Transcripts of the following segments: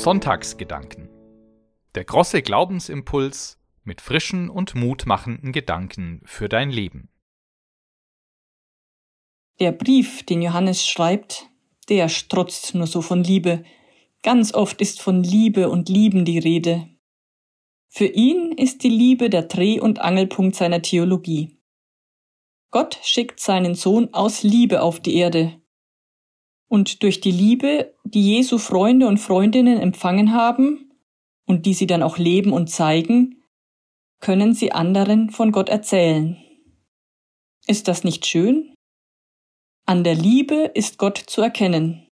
Sonntagsgedanken. Der große Glaubensimpuls mit frischen und mutmachenden Gedanken für dein Leben. Der Brief, den Johannes schreibt, der strotzt nur so von Liebe. Ganz oft ist von Liebe und Lieben die Rede. Für ihn ist die Liebe der Dreh- und Angelpunkt seiner Theologie. Gott schickt seinen Sohn aus Liebe auf die Erde. Und durch die Liebe, die Jesu Freunde und Freundinnen empfangen haben und die sie dann auch leben und zeigen, können sie anderen von Gott erzählen. Ist das nicht schön? An der Liebe ist Gott zu erkennen.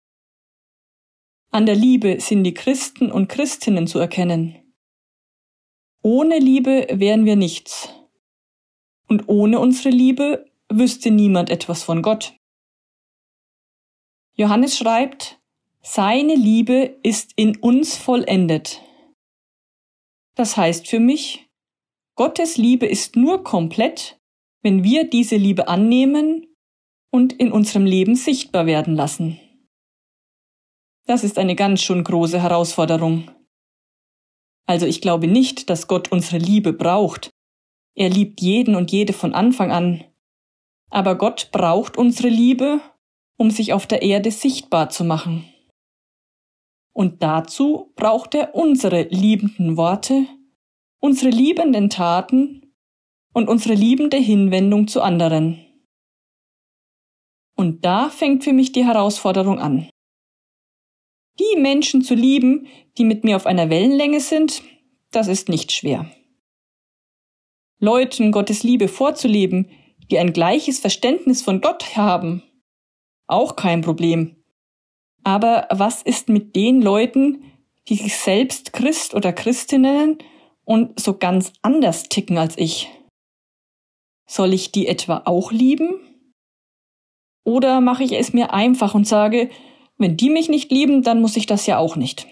An der Liebe sind die Christen und Christinnen zu erkennen. Ohne Liebe wären wir nichts. Und ohne unsere Liebe wüsste niemand etwas von Gott. Johannes schreibt, seine Liebe ist in uns vollendet. Das heißt für mich, Gottes Liebe ist nur komplett, wenn wir diese Liebe annehmen und in unserem Leben sichtbar werden lassen. Das ist eine ganz schön große Herausforderung. Also ich glaube nicht, dass Gott unsere Liebe braucht. Er liebt jeden und jede von Anfang an. Aber Gott braucht unsere Liebe, um sich auf der Erde sichtbar zu machen. Und dazu braucht er unsere liebenden Worte, unsere liebenden Taten und unsere liebende Hinwendung zu anderen. Und da fängt für mich die Herausforderung an. Die Menschen zu lieben, die mit mir auf einer Wellenlänge sind, das ist nicht schwer. Leuten Gottes Liebe vorzuleben, die ein gleiches Verständnis von Gott haben, auch kein Problem. Aber was ist mit den Leuten, die sich selbst Christ oder Christinnen und so ganz anders ticken als ich? Soll ich die etwa auch lieben? Oder mache ich es mir einfach und sage, wenn die mich nicht lieben, dann muss ich das ja auch nicht.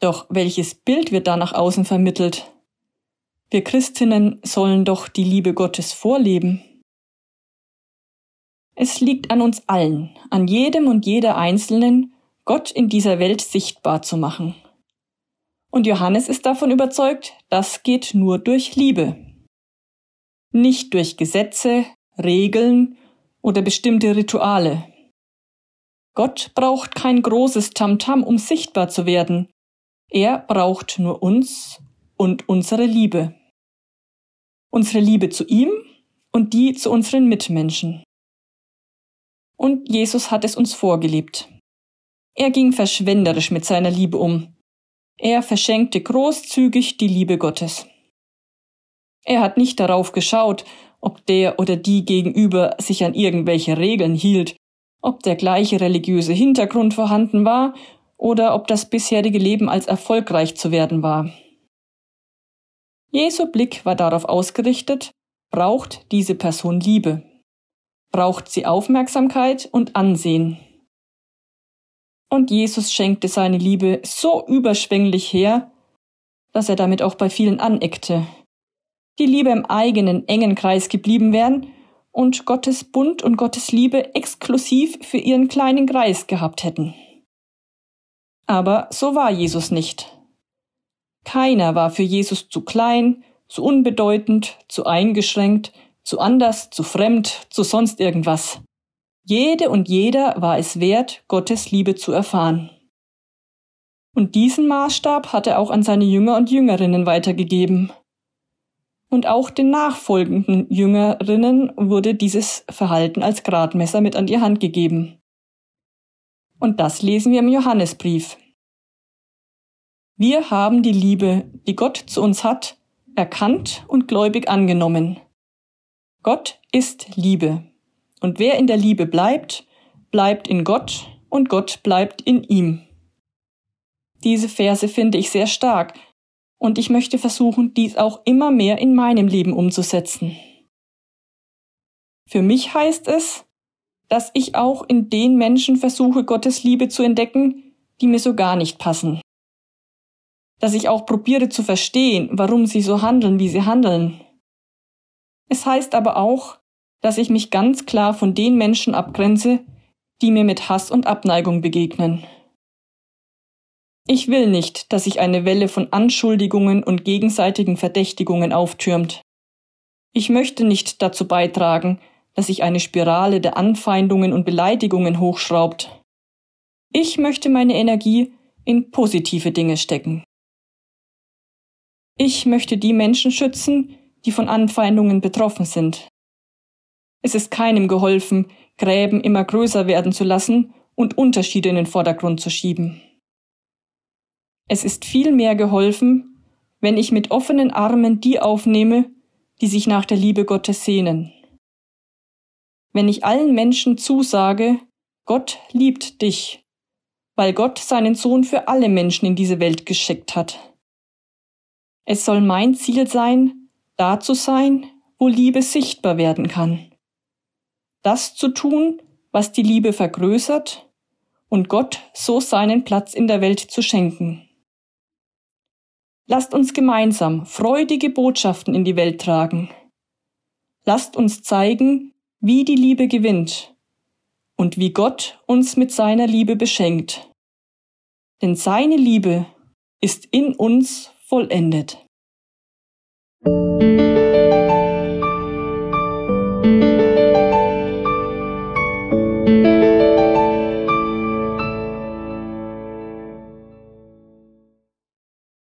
Doch welches Bild wird da nach außen vermittelt? Wir Christinnen sollen doch die Liebe Gottes vorleben. Es liegt an uns allen, an jedem und jeder Einzelnen, Gott in dieser Welt sichtbar zu machen. Und Johannes ist davon überzeugt, das geht nur durch Liebe. Nicht durch Gesetze, Regeln oder bestimmte Rituale. Gott braucht kein großes Tamtam, um sichtbar zu werden. Er braucht nur uns und unsere Liebe. Unsere Liebe zu ihm und die zu unseren Mitmenschen. Und Jesus hat es uns vorgelebt. Er ging verschwenderisch mit seiner Liebe um. Er verschenkte großzügig die Liebe Gottes. Er hat nicht darauf geschaut, ob der oder die gegenüber sich an irgendwelche Regeln hielt, ob der gleiche religiöse Hintergrund vorhanden war oder ob das bisherige Leben als erfolgreich zu werden war. Jesu Blick war darauf ausgerichtet, braucht diese Person Liebe braucht sie Aufmerksamkeit und Ansehen. Und Jesus schenkte seine Liebe so überschwänglich her, dass er damit auch bei vielen aneckte, die lieber im eigenen engen Kreis geblieben wären und Gottes Bund und Gottes Liebe exklusiv für ihren kleinen Kreis gehabt hätten. Aber so war Jesus nicht. Keiner war für Jesus zu klein, zu unbedeutend, zu eingeschränkt, zu anders, zu fremd, zu sonst irgendwas. Jede und jeder war es wert, Gottes Liebe zu erfahren. Und diesen Maßstab hat er auch an seine Jünger und Jüngerinnen weitergegeben. Und auch den nachfolgenden Jüngerinnen wurde dieses Verhalten als Gradmesser mit an die Hand gegeben. Und das lesen wir im Johannesbrief. Wir haben die Liebe, die Gott zu uns hat, erkannt und gläubig angenommen. Gott ist Liebe. Und wer in der Liebe bleibt, bleibt in Gott und Gott bleibt in ihm. Diese Verse finde ich sehr stark und ich möchte versuchen, dies auch immer mehr in meinem Leben umzusetzen. Für mich heißt es, dass ich auch in den Menschen versuche, Gottes Liebe zu entdecken, die mir so gar nicht passen. dass ich auch probiere zu verstehen, warum sie so handeln, wie sie handeln. Es heißt aber auch, dass ich mich ganz klar von den Menschen abgrenze, die mir mit Hass und Abneigung begegnen. Ich will nicht, dass sich eine Welle von Anschuldigungen und gegenseitigen Verdächtigungen auftürmt. Ich möchte nicht dazu beitragen, dass sich eine Spirale der Anfeindungen und Beleidigungen hochschraubt. Ich möchte meine Energie in positive Dinge stecken. Ich möchte die Menschen schützen, die von Anfeindungen betroffen sind. Es ist keinem geholfen, Gräben immer größer werden zu lassen und Unterschiede in den Vordergrund zu schieben. Es ist vielmehr geholfen, wenn ich mit offenen Armen die aufnehme, die sich nach der Liebe Gottes sehnen. Wenn ich allen Menschen zusage, Gott liebt dich, weil Gott seinen Sohn für alle Menschen in diese Welt geschickt hat. Es soll mein Ziel sein, da zu sein, wo Liebe sichtbar werden kann. Das zu tun, was die Liebe vergrößert und Gott so seinen Platz in der Welt zu schenken. Lasst uns gemeinsam freudige Botschaften in die Welt tragen. Lasst uns zeigen, wie die Liebe gewinnt und wie Gott uns mit seiner Liebe beschenkt. Denn seine Liebe ist in uns vollendet. Musik